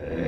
Uh,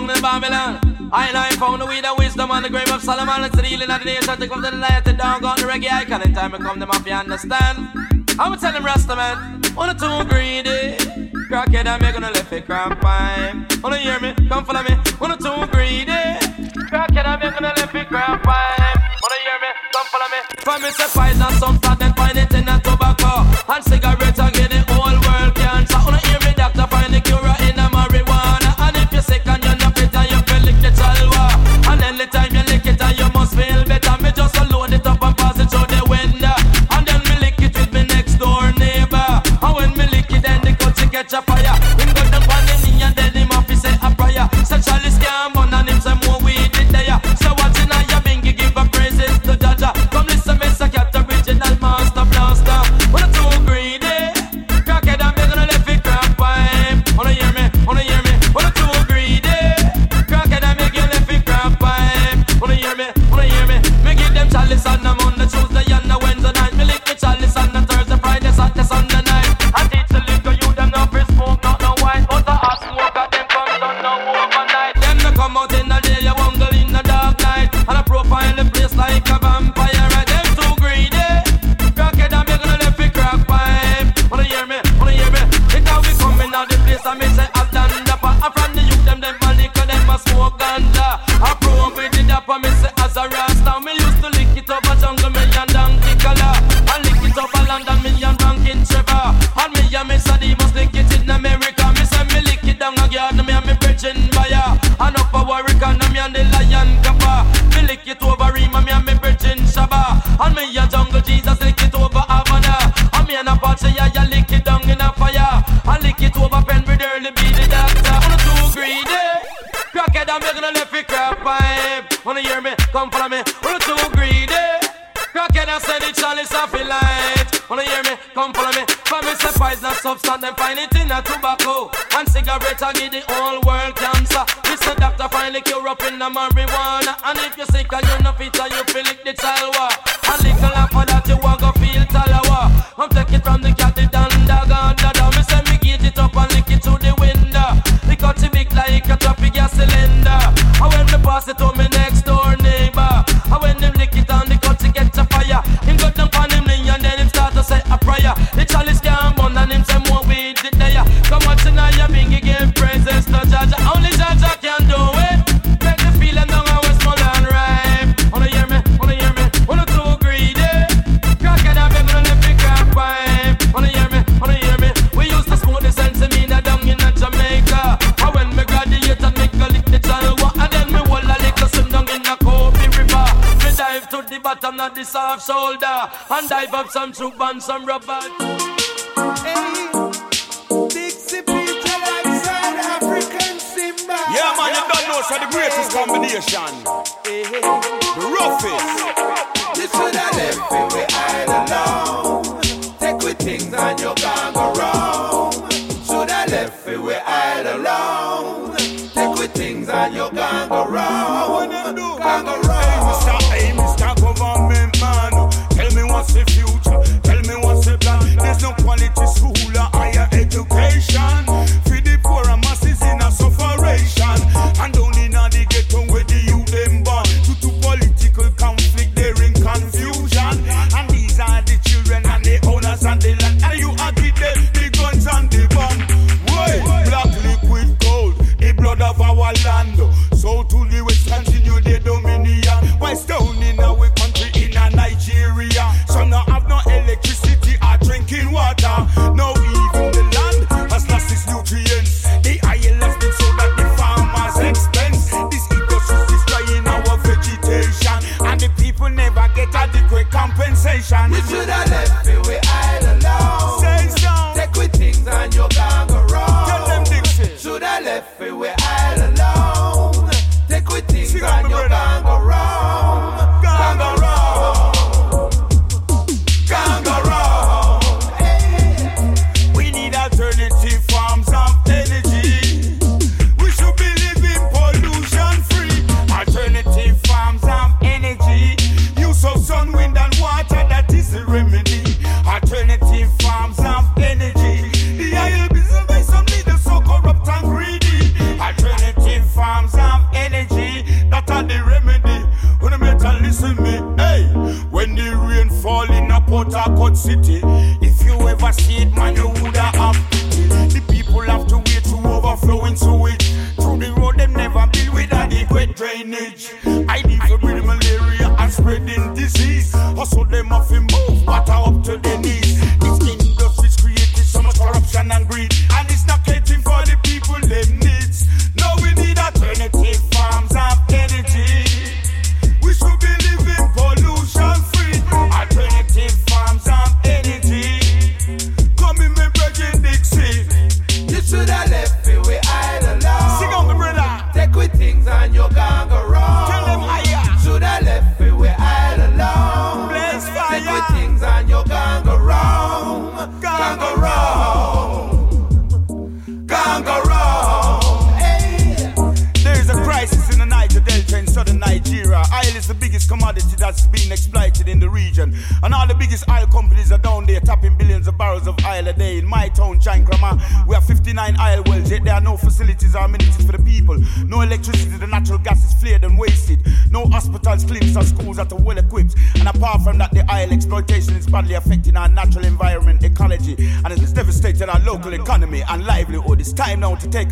down in Babylon. I and found the way the wisdom on the grave of Solomon. It's the healing of the nation to come to the light. The dog on the reggae icon. In time to come, them mafia understand. I'ma tell them Rasta man, one or two greedy. Crackhead, I'm gonna left it cramp time. Wanna hear me? Come follow me. One or two greedy. Crackhead, I'm gonna left it cramp time. Wanna hear me? Come follow me. From me, a poison, some fat then find it in a tobacco and cigarette. say the chalice of the light. Wanna hear me? Come follow me. For me, say poison substance, them find it in a tobacco. And cigarette, I give the whole world cancer. This a doctor finally cure up in the marijuana. And if you're sick and you're not fit, you feel like the chalwa. A little after that, you want go feel talawa. I'm taking from the cat, the danda, ganda. Me say me get it up and lick it to the window. Because it big like a traffic gas cylinder. And when me pass it to me next. fire I'm the soft shoulder And dive up some troop and some rubber. Hey, Dixie Peter like South African Simba. Yeah, man, you don't know, so the greatest combination. The roughest. Adequate drainage. I need to breed malaria and spreading disease. Also, them have to move water up to their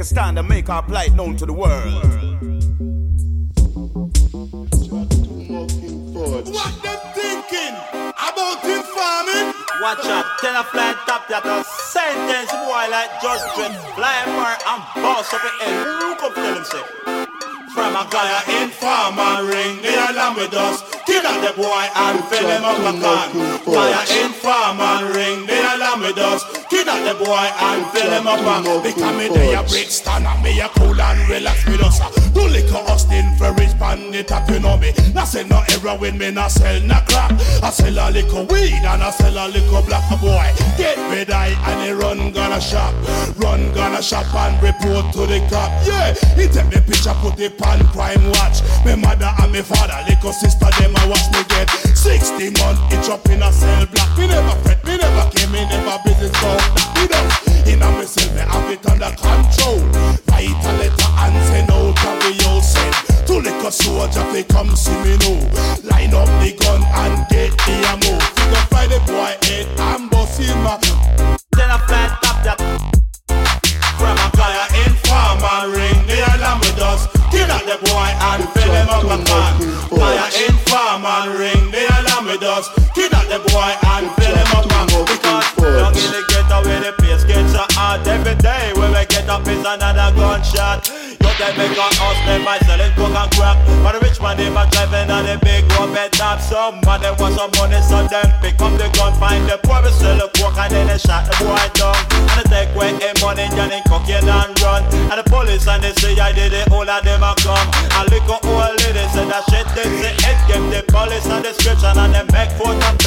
a stand and make our plight known to the world. What them thinking about informing? Watch out, tell a fly top that a sentence boy like Judge Dredd Fly far and boss up in head Who come tell him say From a guy a informer ring the alarm with us Kill out the boy and fill him up a can Guy a informer ring alarm with us. Kill out the boy and fill him up. A Because me day a break stand and me a cool and relax with us. Do liquor Austin for rich pan the you know me. Nah say no heroin, me nah sell no crack. I sell a liquor weed and I sell a liquor black boy. Get red eye and he run gonna shop, run gonna shop and report to the cop. Yeah, he take me picture, put it on crime watch. Me mother and me father, liquor sister, them I watch me get 60 months each up in a cell block. Me never fret, me never came, me never business go. Me don't in a myself, me have it under control. Write a letter and send out a video send. To liquor soldier, they come see me now. Line up the gun and get the ammo. Figure the boy head and bust him up. Tell a fly top that From a guy a informer ring the alarm with us Kill out the boy and fill him up a can Guy a informer ring the alarm with us Kill out the boy and fill him is another gunshot. You they make a house them by selling coke and crack. But the rich man they a driving on the big bed top. Some man they want some money so them pick up the gun Find the poor sell the coke and then they shot the boy down. And they take away him money and then cocaine and run. And the police and the CID they all of them a come And look at all ladies say that shit they say it Give the police a description and they make photo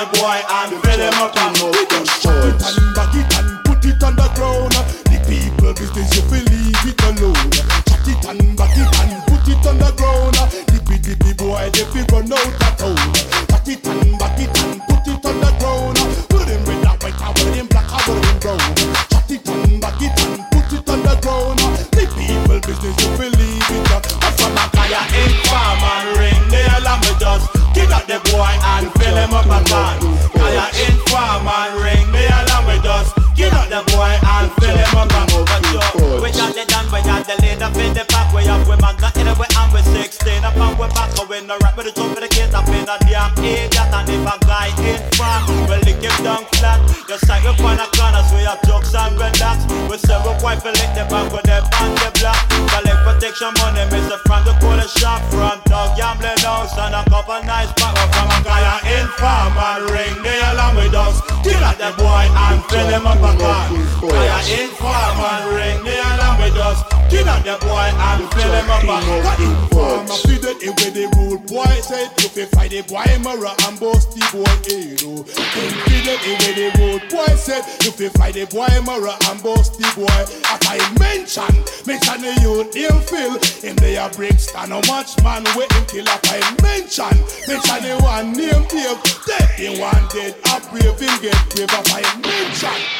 the boy and fill him up. A car the boy, Mara and bust the boy, know. Oh. Feed it in with the rude boy said, you fight the boy, Mara and bust the boy. As I mention, mention the youth, him feel, him they a bricks, and how much man waiting till I mention, mention the one name Dave, dead in one dead, a brave him get brave, if I mention.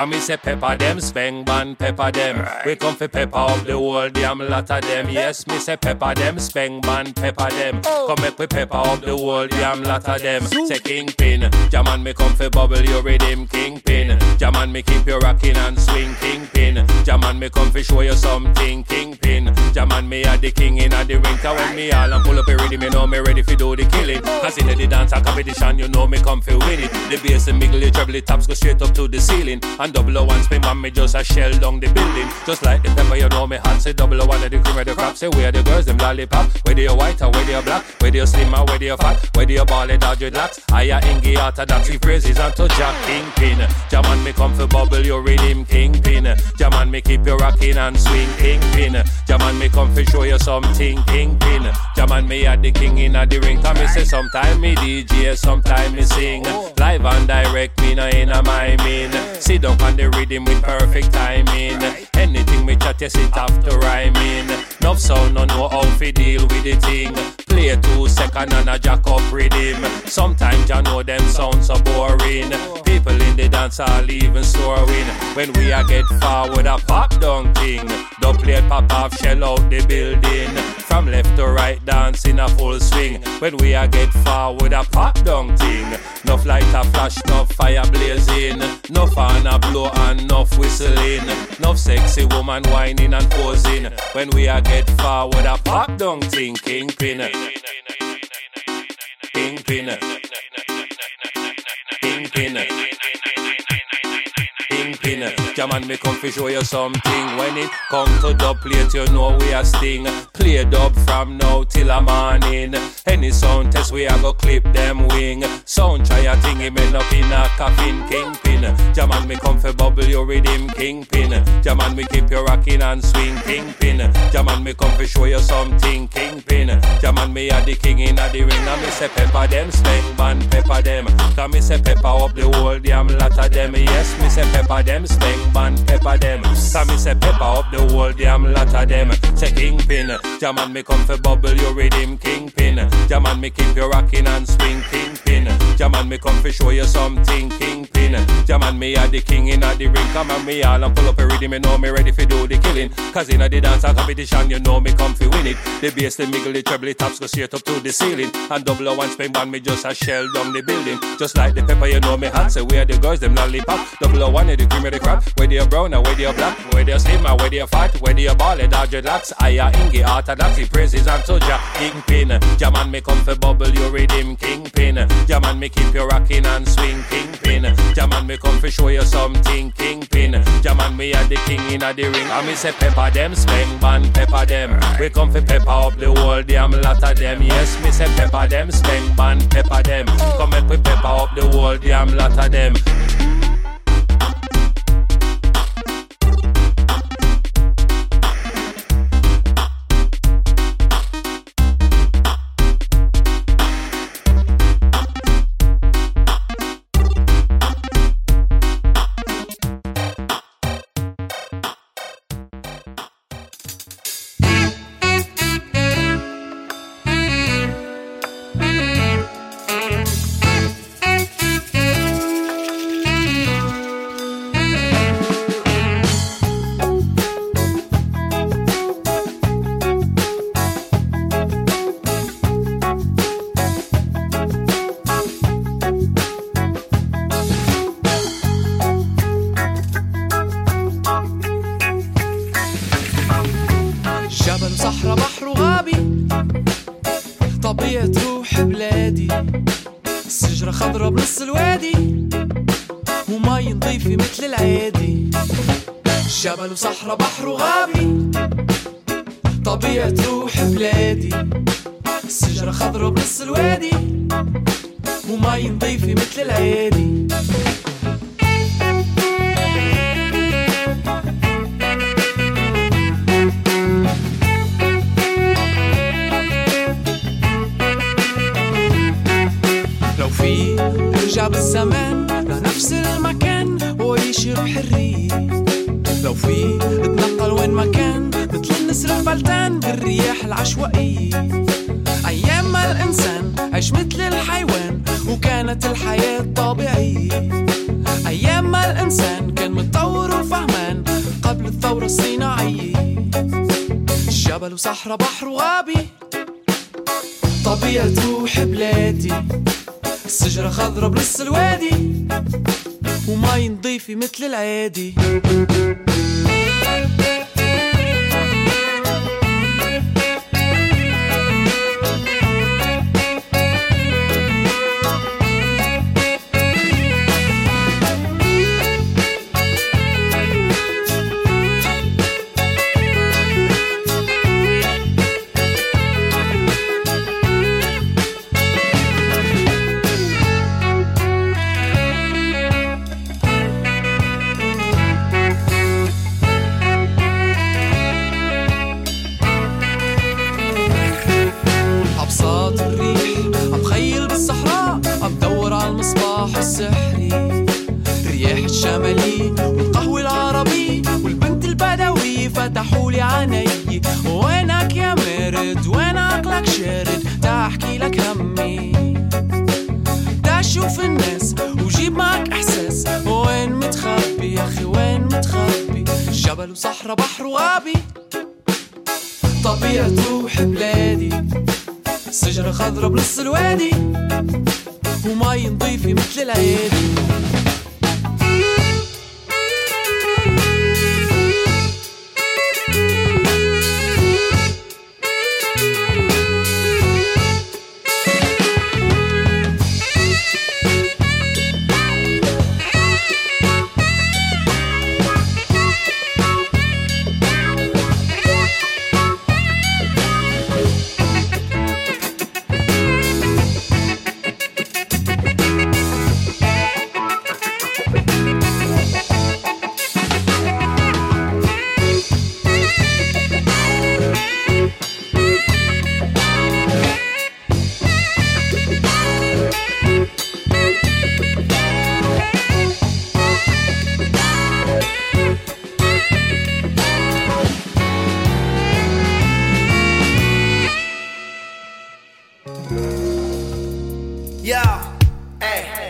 And me say pepper them, speng man pepper them. We come for pepper up the whole damn lot of them. Yes, me say pepper them, speng man pepper them. Oh. Come make we pepper up the whole damn lot of them. Say kingpin, Jaman me come for bubble your rhythm kingpin. Jaman me keep you rocking and swing kingpin. Jaman me come for show you something kingpin. Jaman me are the king in the ring. Cause when me all and pull up a rhythm, you know me ready for do the killing. Oh. Cause in the dance competition, you know me come for win it. The bass and miggle, the treble, the tops go straight up to the ceiling. And double O one spin man, me just a shell down the building. Just like the pepper, you know me hot. Say double one of the cream of the crop. Say where the girls, them lollipop. Whether you white or whether you black. Whether you slim or whether you fat. Whether you ball it or dreadlocks. I a ingy orthodox. We praises and to Jack Kingpin. Jaman me come for bubble, you rhythm Kingpin. Jaman me keep you rocking and swing Kingpin. Jaman me come for show you something Kingpin. Jaman me at the king in the ring. Come me say sometime me DJ, sometime me sing. Live and direct, me no in a my mean. Sit down on the rhythm with perfect timing. Anything me chat, yes, it have to rhyme in. No sound, no know how to deal with the thing. Play two and a jack up rhythm. Sometimes I know them sound so boring. People in the dance are even snoring. When we a get forward, a pop down thing. Don't play pop off, shell out the building. From left to right, dance in a full swing. When we a get forward, a pop down thing. Enough light a flash, enough fire blazing. Enough fan a blow and whistling. Enough sexy woman whining and posing. When we a get forward, a pop down thing. Kingpin. Kingpin. Kingpin. Kingpin. Jam and me come fi show you something. When it come to dub plate, you know we a sting. Play dub from now till a morning. Any sound test we a go clip them wing. Sound try a thing, he men up in a coffin. Kingpin. Jam and me come fi bubble your rhythm. Kingpin. Jam and me keep you rocking and swing. Kingpin. Jam and me come fi show you something. Kingpin. Jam and me a the king in a the ring. And me say pepper them, spank man pepper them. Cause me say pepper up the whole damn lot of them. Yes, me say pepper them, spank man pepper them. Me say pepper up the whole damn lot of them. Say kingpin, jam and me come fi bubble your rhythm. Kingpin, jam and me keep you rocking and swing. Kingpin, jam and me come fi show you something. Kingpin, jam and me a the king in the ring. Come on me all and pull up a rhythm. You know me ready fi do the killing. Cause in the dance competition, you know me come fi win it. The bass, the miggle, the treble, the tops go straight up to the ceiling. And double one spin band, me just a shell down the building. Just like the pepper, you know me hot. So where the girls, them lollipop. Double one, the cream of the crap. Where they brown, or where they black. Where they slim, or where they fat. Where they ball, and dodge locks. I a ingy, orthodox, he praises and soldier. Kingpin, jam and me come fi bubble your rhythm. Kingpin, jam and me keep you rocking and swing. Kingpin, jam and me come fi show you something. Kingpin, jam and me a the king in the ring. And me say pepper them, speng man, pepper them. We come fi pepper up the whole damn lot of them. Yes, me say pepper them, speng man, pepper them. Come make we pepper up the whole damn lot of them. جبل وصحراء بحر وغابي طبيعة روح بلادي. الشجرة خضرة بنص الوادي ومي نظيفة مثل العادي. لو في ارجع بالزمان لنفس المكان وعيش بحرية لو في اتنقل وين ما كان مثل النسر الفلتان بالرياح العشوائية أيام ما الإنسان عاش مثل الحيوان وكانت الحياة طبيعية أيام ما الإنسان كان متطور وفهمان قبل الثورة الصناعية. جبل وصحراء بحر وغابي طبيعة روح بلادي. الشجرة خضرة بنص الوادي. ومي نضيفة مثل العادي. عيني وينك يا مرد وين عقلك شارد تحكي لك همي تشوف الناس وجيب معك احساس. وين متخبي يا أخي وين متخبي جبل وصحراء بحر وابي طبيعة روح بلادي سجرة خضرة بنص الوادي. ومي نضيفة مثل العيادي Yeah.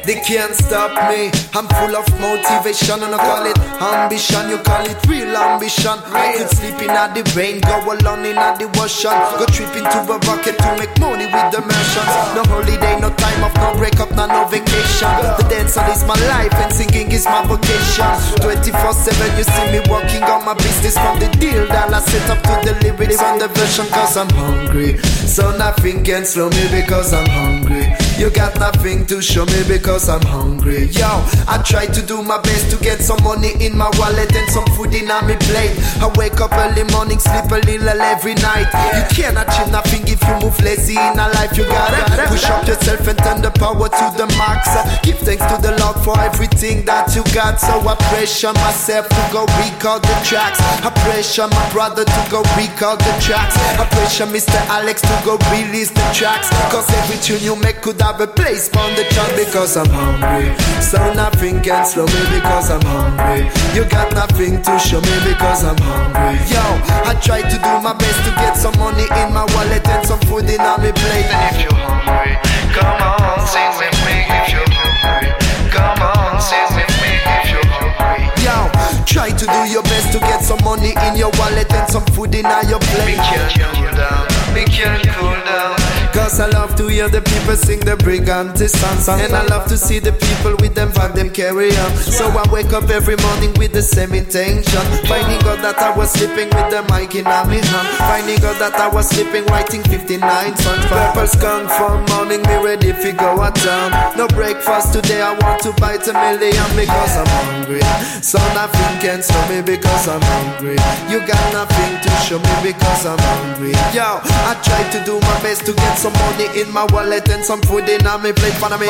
Hey, they can't stop me. I'm full of motivation and I call it ambition. You call it real ambition. I could sleep in at the rain, go alone in at the ocean. Go trip into a rocket to make money with the merchants. No holiday, no time off, no break up, no, no vacation. The dancing is my life and singing is my vocation. 24 7, you see me working on my business from the deal that I set up to the lyrics on the version. Cause I'm hungry. So nothing can slow me because I'm hungry. You got nothing to show me because I'm hungry. Yo, I try to do my best to get some money in my wallet and some food in my plate. I wake up early morning, sleep a little every night. You can't achieve nothing if you move lazy in a life. You gotta push up yourself and turn the power to the max. Uh, give thanks to the Lord for everything that you got. So I pressure myself to go record the tracks. I pressure my brother to go record the tracks. I pressure Mr. Alex to go release the tracks. Cause every tune you make could have a place on the chart because I'm hungry. So nothing can slow me because I'm hungry. You got nothing to show me because I'm hungry. Yo, I try to do my best to get some money in my wallet and some food in my plate. And if you're hungry, come on, sing with me if you're hungry. Come on, sing with me if you're hungry. Yo, try to do your best to get some money in your wallet and some food in your plate. Make you cool down, make you cool down. Cause I love to hear the people sing the brigante song And I love to see the people with them vibe, them carry on. So I wake up every morning with the same intention. Finding out that I was sleeping with the mic in my hand. Finding out that I was sleeping writing 59 songs. Purple skunk from morning, me ready fi go a town. No breakfast today, I want to bite a million because I'm hungry. So nothing can stop me because I'm hungry. You got nothing to show me because I'm hungry. Yo, I try to do my best to get some money in my wallet and some food in my plate for me.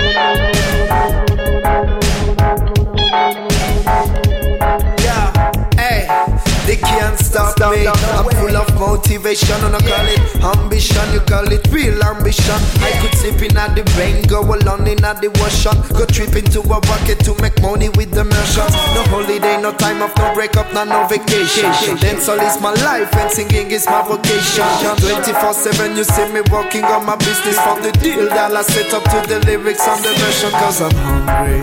Yeah, can't stop me. I'm full of motivation and I call it ambition. You call it real ambition. I could sleep in at the rain, go alone in at the ocean, go trip into a bucket to make money with the merchants. No holiday, no time off, no break up, no no vacation. Dancehall is my life and singing is my vocation. 24/7, you see me working on my business from the deal that I set up to the lyrics on the version. Cause I'm hungry.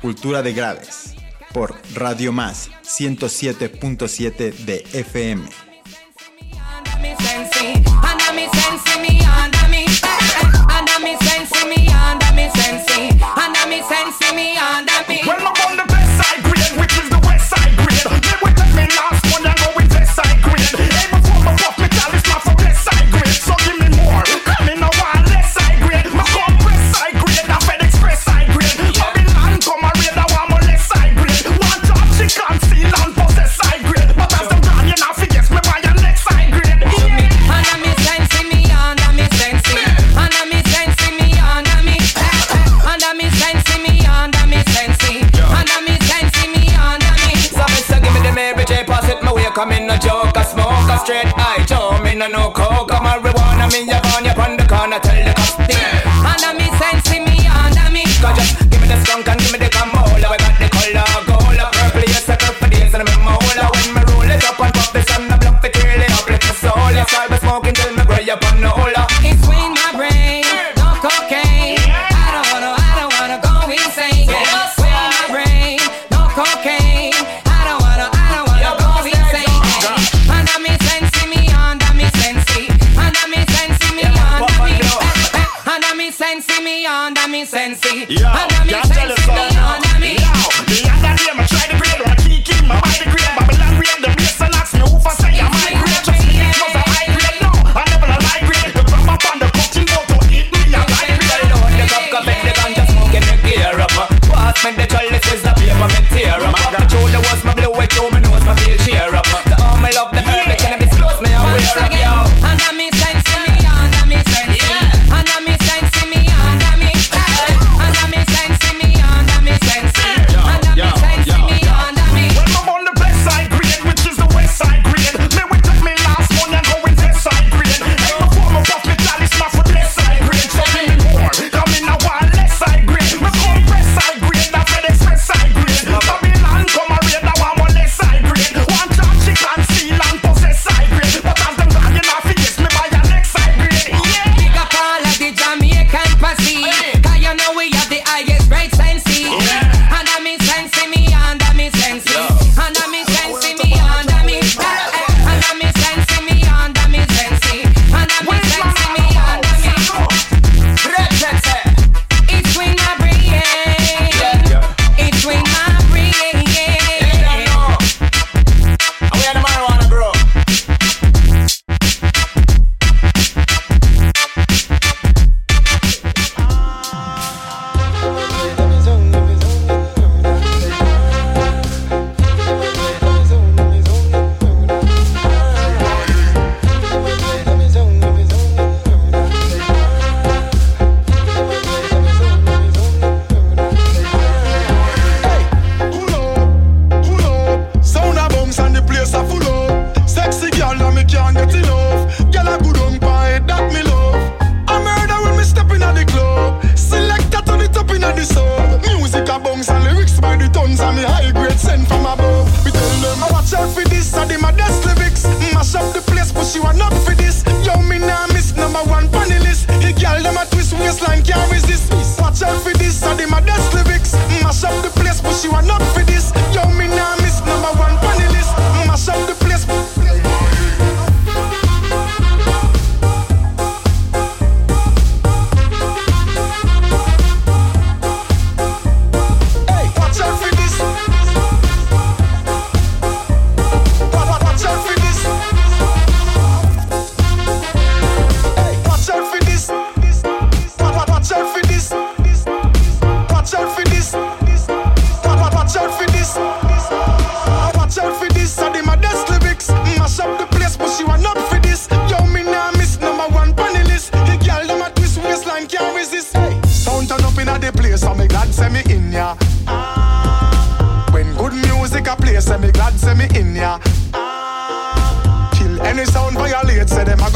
Cultura de graves. Por Radio Más 107.7 de FM. Well,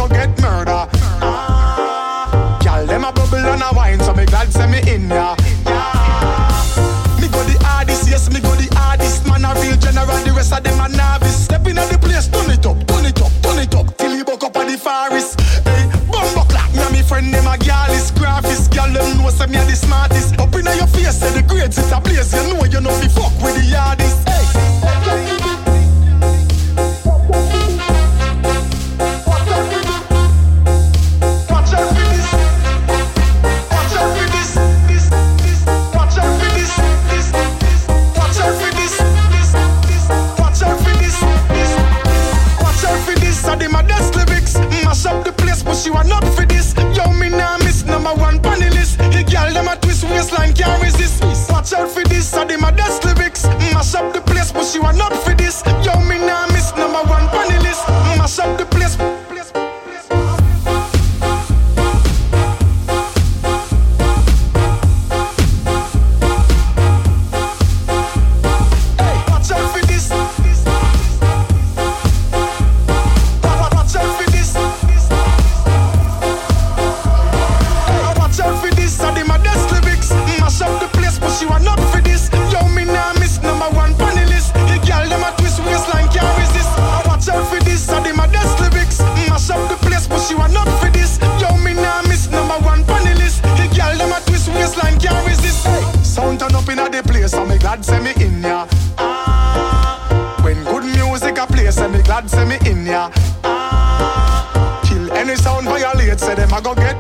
go get murder. Ah, Y'all them a bubble and a wine, so me glad send me in ya. Yeah. Me go the hardest, yes, me go the hardest. Man a real general, the rest of them a novice. Step in the place, turn it up, turn it up, turn it up, till you buck up at the forest. Hey, bumbo clap, now me friend them a gyal is graphist. Gyal them know say me a the smartest. Up inna your face, say the grades it a. God send me in ya. ah. Kill any sound violate, say them I go get.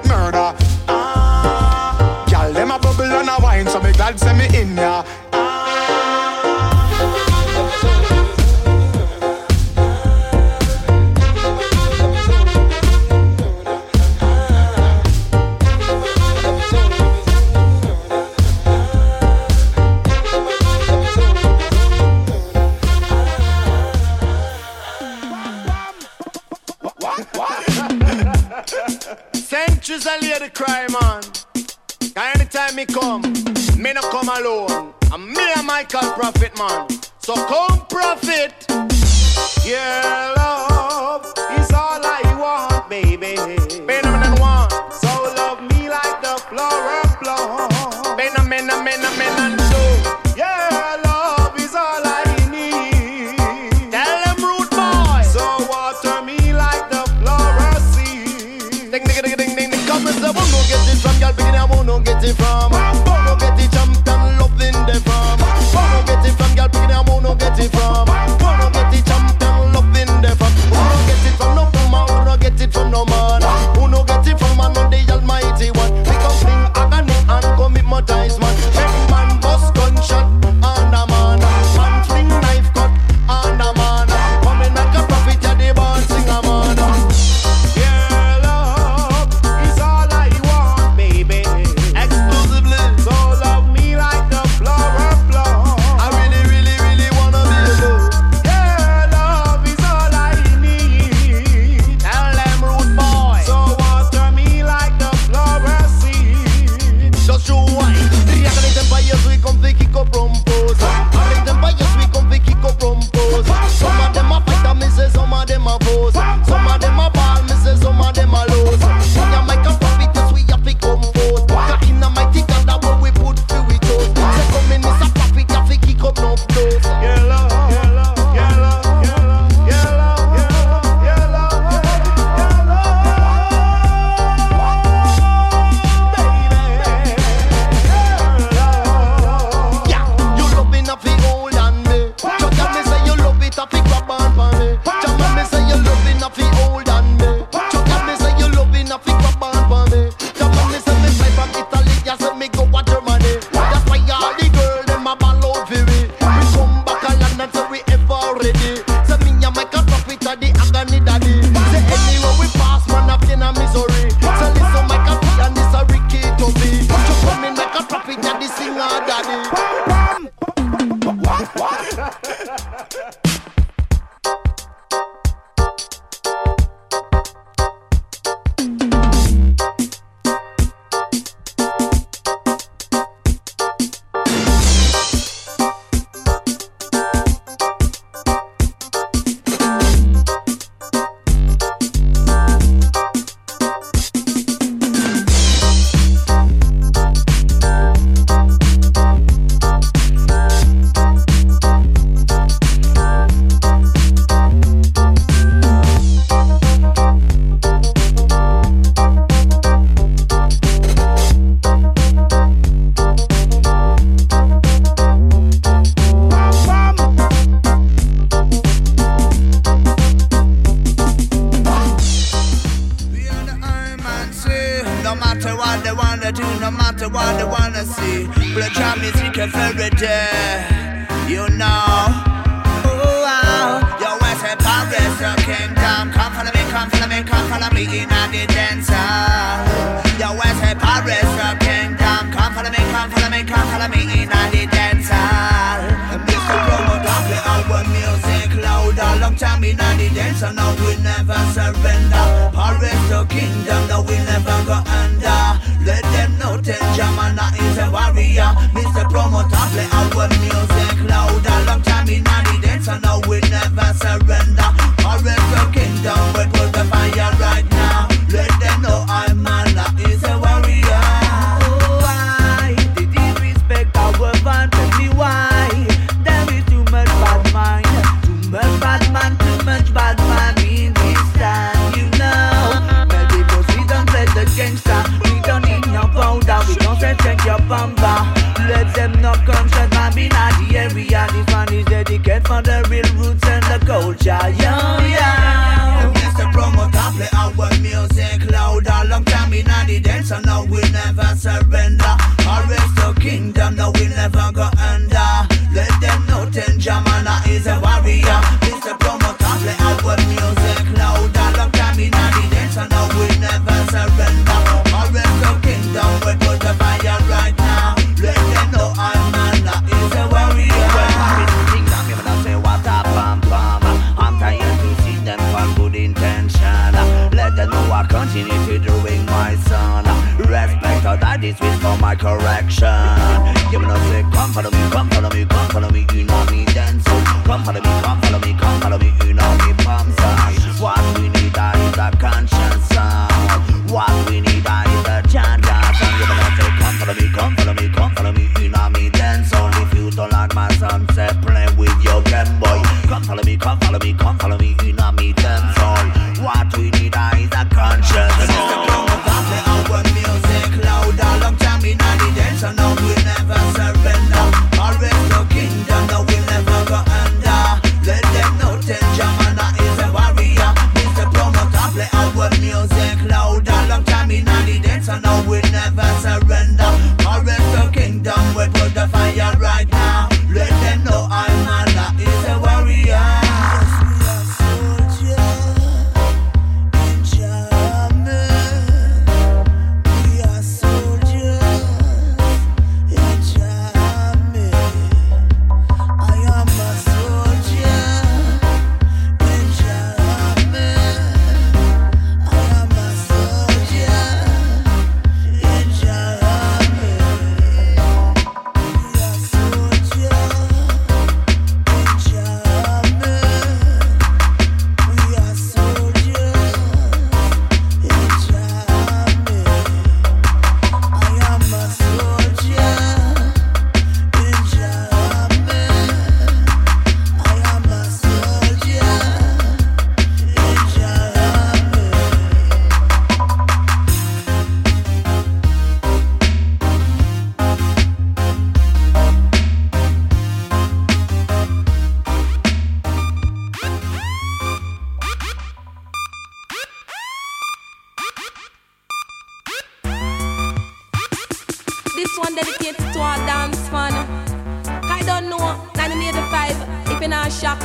1985, if you're not shocked,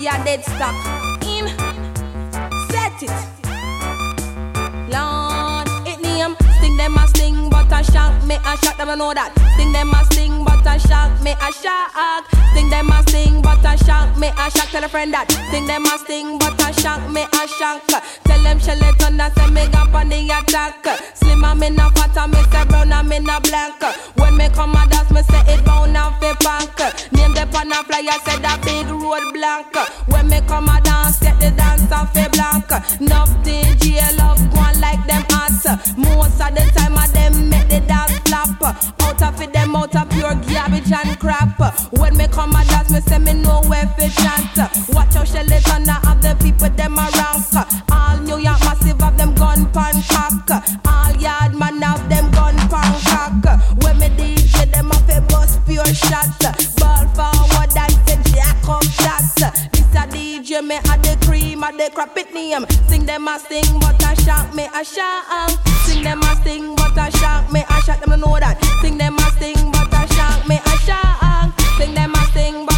you're dead stuck. In, set it. Lord, it name, sting them a sting, but a shock, me a shock, them I know that. Sting them a sting, but a shock, me a shock. Sting them a sting, but a shock, me a shock, tell a friend that. Sting them a sting, but a shock, me a shock. Tell them shell it on that, say me got on the attack. Slim I'm in a fat, and me say brown, I'm in a blank. When me come a dance, me say it bound and fi punk. Name the pan a flyer, say that big road blank. When me come a dance, get the dance off fi blank. Enough DJ love one like them hot. Most of the time, a them make the dance flop. Out of it, them out of pure garbage and crap. When me come a dance, me say me know where fi. Watch how Shelly Thunder have the people them a rank. All New York massive have them gun pan cock. All yard man have them gun pan cock. When me DJ them have a bust pure shots. Ball forward and say jack up that. This a DJ me a the cream a the crap it name. Sing them a sing but a shock me a shock. Sing them a sing but a shock me a shock them know that. Sing them a sing but a shock me a shock. Sing them a sing but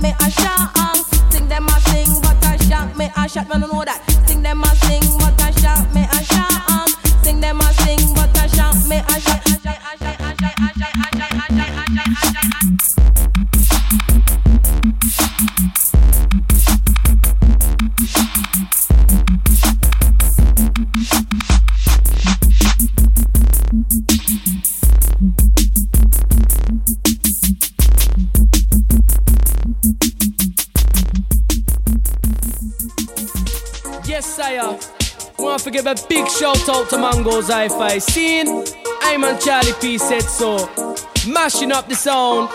me a shock. Mungo's Hi-Fi scene. I'm on Charlie P said so. Mashing up the sound.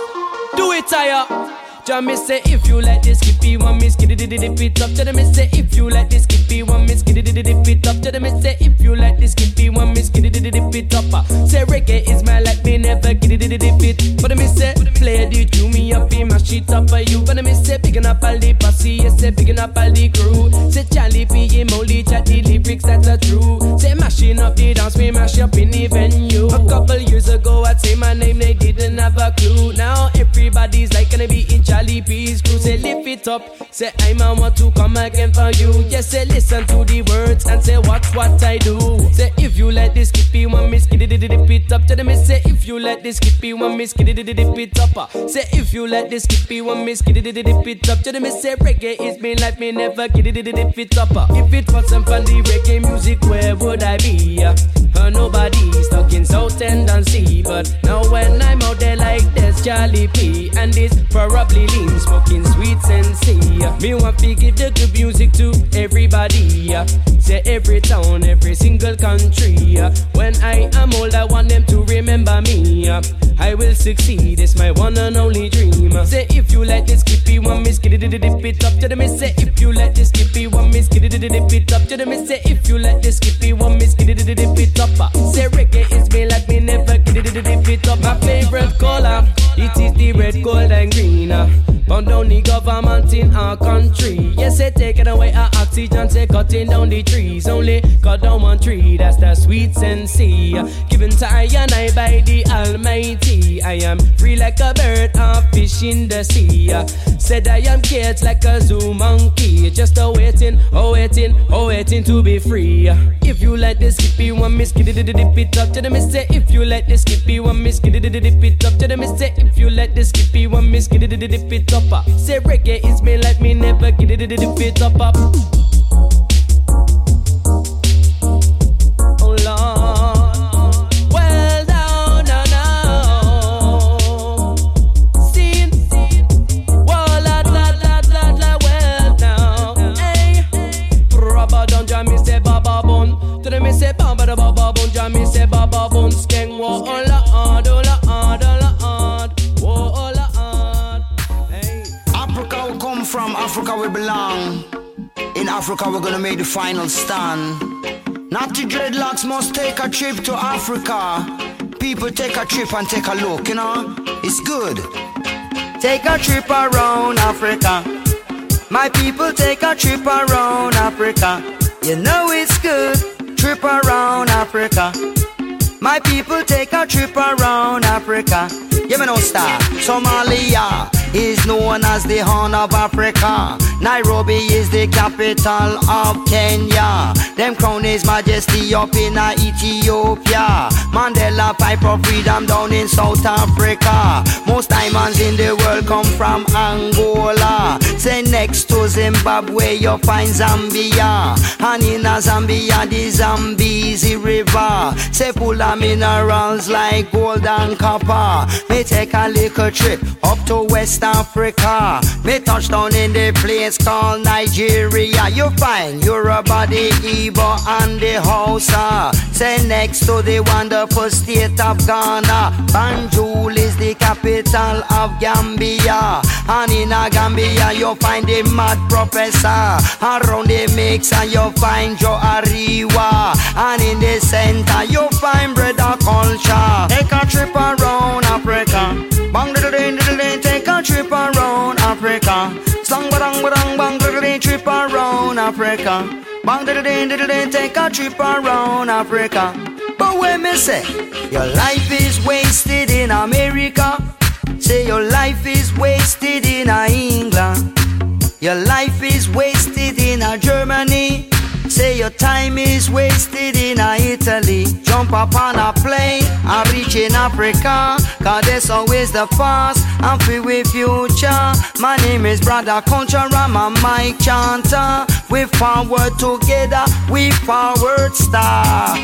Do it, Tire. Uh, John me say if you like this, keep it one miss, get it dip it up. Tell me say if you like this, keep it one miss, get it dip it up. Tell me say if you like this, keep it one miss, get it dip it up. Uh, Say reggae is my life, me never get it dip it. But me say play the tune me up in my shit up for you. But me say picking up all the posse, yes say picking up all the crew. Say Charlie P, him only chat the lyrics that's a true. Say mashing up the dance, we mash up in the venue. A couple years ago, I'd say my name, they didn't have a clue. Now everybody's like gonna be in Charlie P's crew. Say lift it up, say I'm a want to come again for you. Yes, say listen to the words and say watch what I do. Say if you let this one miss, get it dip it up. Tell me say if you let this one miss, get it dip it up. Say if you let this one miss, get it dip it up. Tell me say reggae is me life, me never it dip it up. If it wasn't for the reggae music, where would I be? Uh, nobody stuck in South Sea, but now when I'm out there like this, Charlie P and this probably lean smoking sweet sensi. Me want to give the good music to everybody. Say every town, every single country. When I am old, I want them to remember me. I will succeed, it's my one and only dream. Say if you like this, keep it one miss, get it dip it up to the miss. Say if you like this, keep it one miss, get it dip it up to the miss. Say if you like this, keep it one miss, get it dip it up. Uh. Say reggae is me like me never get it it up. My favorite color, it is the red, gold and green. uh. Burn down the government in our country. Yes, they taking away our oxygen, say cutting down the trees. Only cut down one tree, that's the sweet sensi. Given to I and I by the Almighty. I am free like a bird, a fish in the sea. Said I am caged like a zoo monkey. Just a waiting, oh waiting, oh waiting to be free. If you like this, skippy one miss, it dip it up to the miss. If you like this, skippy one miss, it dip it up to the miss. If you like this, skippy one miss, it dip it up. Say reggae is me like me never get it dip it up. up. Me say baba da baba bun, jam me say baba bun. Skeng wo oh la do la do la ah, wo oh la ah. Africa we come from, Africa we belong. In Africa we're gonna make the final stand. Not the dreadlocks must take a trip to Africa. People take a trip and take a look, you know? It's good. Take a trip around Africa. My people take a trip around Africa. You know it's good. Trip around Africa. My people take a trip around Africa. Yeah, me no stop. Somalia is known as the Horn of Africa. Nairobi is the capital of Kenya. Them crown his majesty up in Ethiopia. Mandela fight for freedom down in South Africa. Most diamonds in the world come from Angola. Say next to Zimbabwe you find Zambia. And in Zambia the Zambezi River. Say full of minerals like gold and copper. Me take a little trip up to West Africa. Me touch down in the place called Nigeria. You find Yoruba, the Igbo and the Hausa. Say next to the wonderful state of Ghana. Banjul is the capital of Gambia. And in a Gambia you find the mad professor. Around the mix, and you find Joe Ariwa. And in the center you find brother culture. Trip around Africa. Bang diddle ding diddle ding, take a trip around Africa. But when me say your life is wasted in America, say your life is wasted in England. Your life is wasted in Germany. Say your time is wasted in a Italy. Jump up on a plane and reach in Africa. Cause there's always the past and feel with future. My name is Brother Culture, I'm a mic chanter. We forward together, we forward star.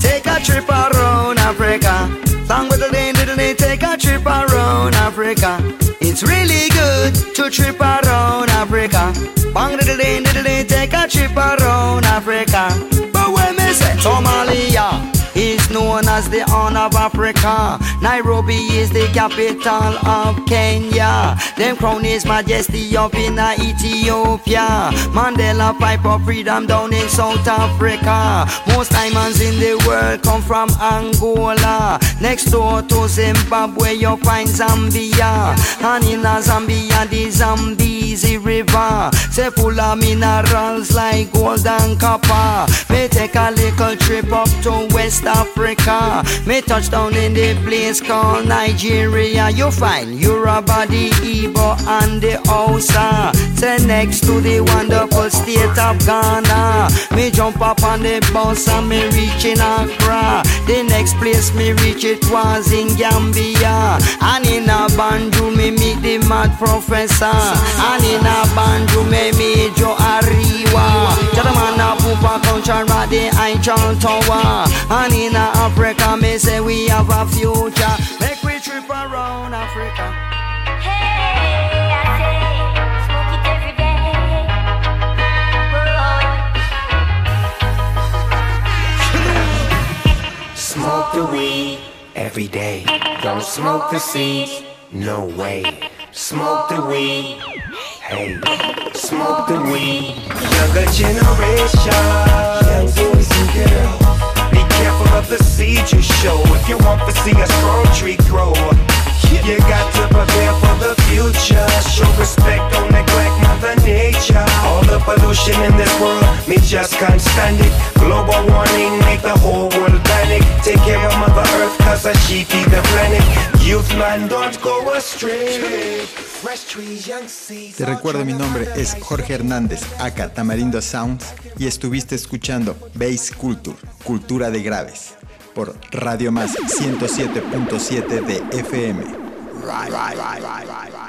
Take a trip around Africa. Song with the day, take a trip around Africa. It's really good to trip around Africa. Bang little day, day, take a trip around Africa. But when me say Somalia is known as the horn of Africa. Nairobi is the capital of Kenya. Them crown his majesty up in Ethiopia. Mandela fight for freedom down in South Africa. Most diamonds in the world come from Angola. Next door to Zimbabwe, you find Zambia. And in Zambia, the Zambezi River. Say full of minerals like gold and copper. May take a little trip up to West Africa. Me touch down in the place called Nigeria. You find Yoruba, the Igbo, and the Hausa. Say next to the wonderful state of Ghana. Me jump up on the bus and me reach in Accra. The next place me reach it was in Gambia. And in a Banjul me meet the mad professor. And in a Banjul me meet Joe Ariwa. Gentleman a Pupa Concha the Eiffel Tower. And in Africa me say we have a future. Make we trip around Africa. Hey, I say, smoke it every day. Whoa. Smoke the weed every day. Don't smoke the seeds, no way. Smoke the weed, hey. Smoke the weed. Younger generation, young boys and girls. Be careful of the seeds you show if you want to see a strong tree grow. You got to prepare for the future. Show respect, don't neglect Mother Nature. All the pollution in this world, me just can't stand it. Global warming make the whole world panic. Take care of Mother Earth, cause she feed the planet. Youth man, don't go astray. Te recuerdo mi nombre es Jorge Hernández, aka Tamarindo Sounds, y estuviste escuchando Bass Culture, Cultura de Graves, por Radio Más 107.7 de FM. Right, right, right.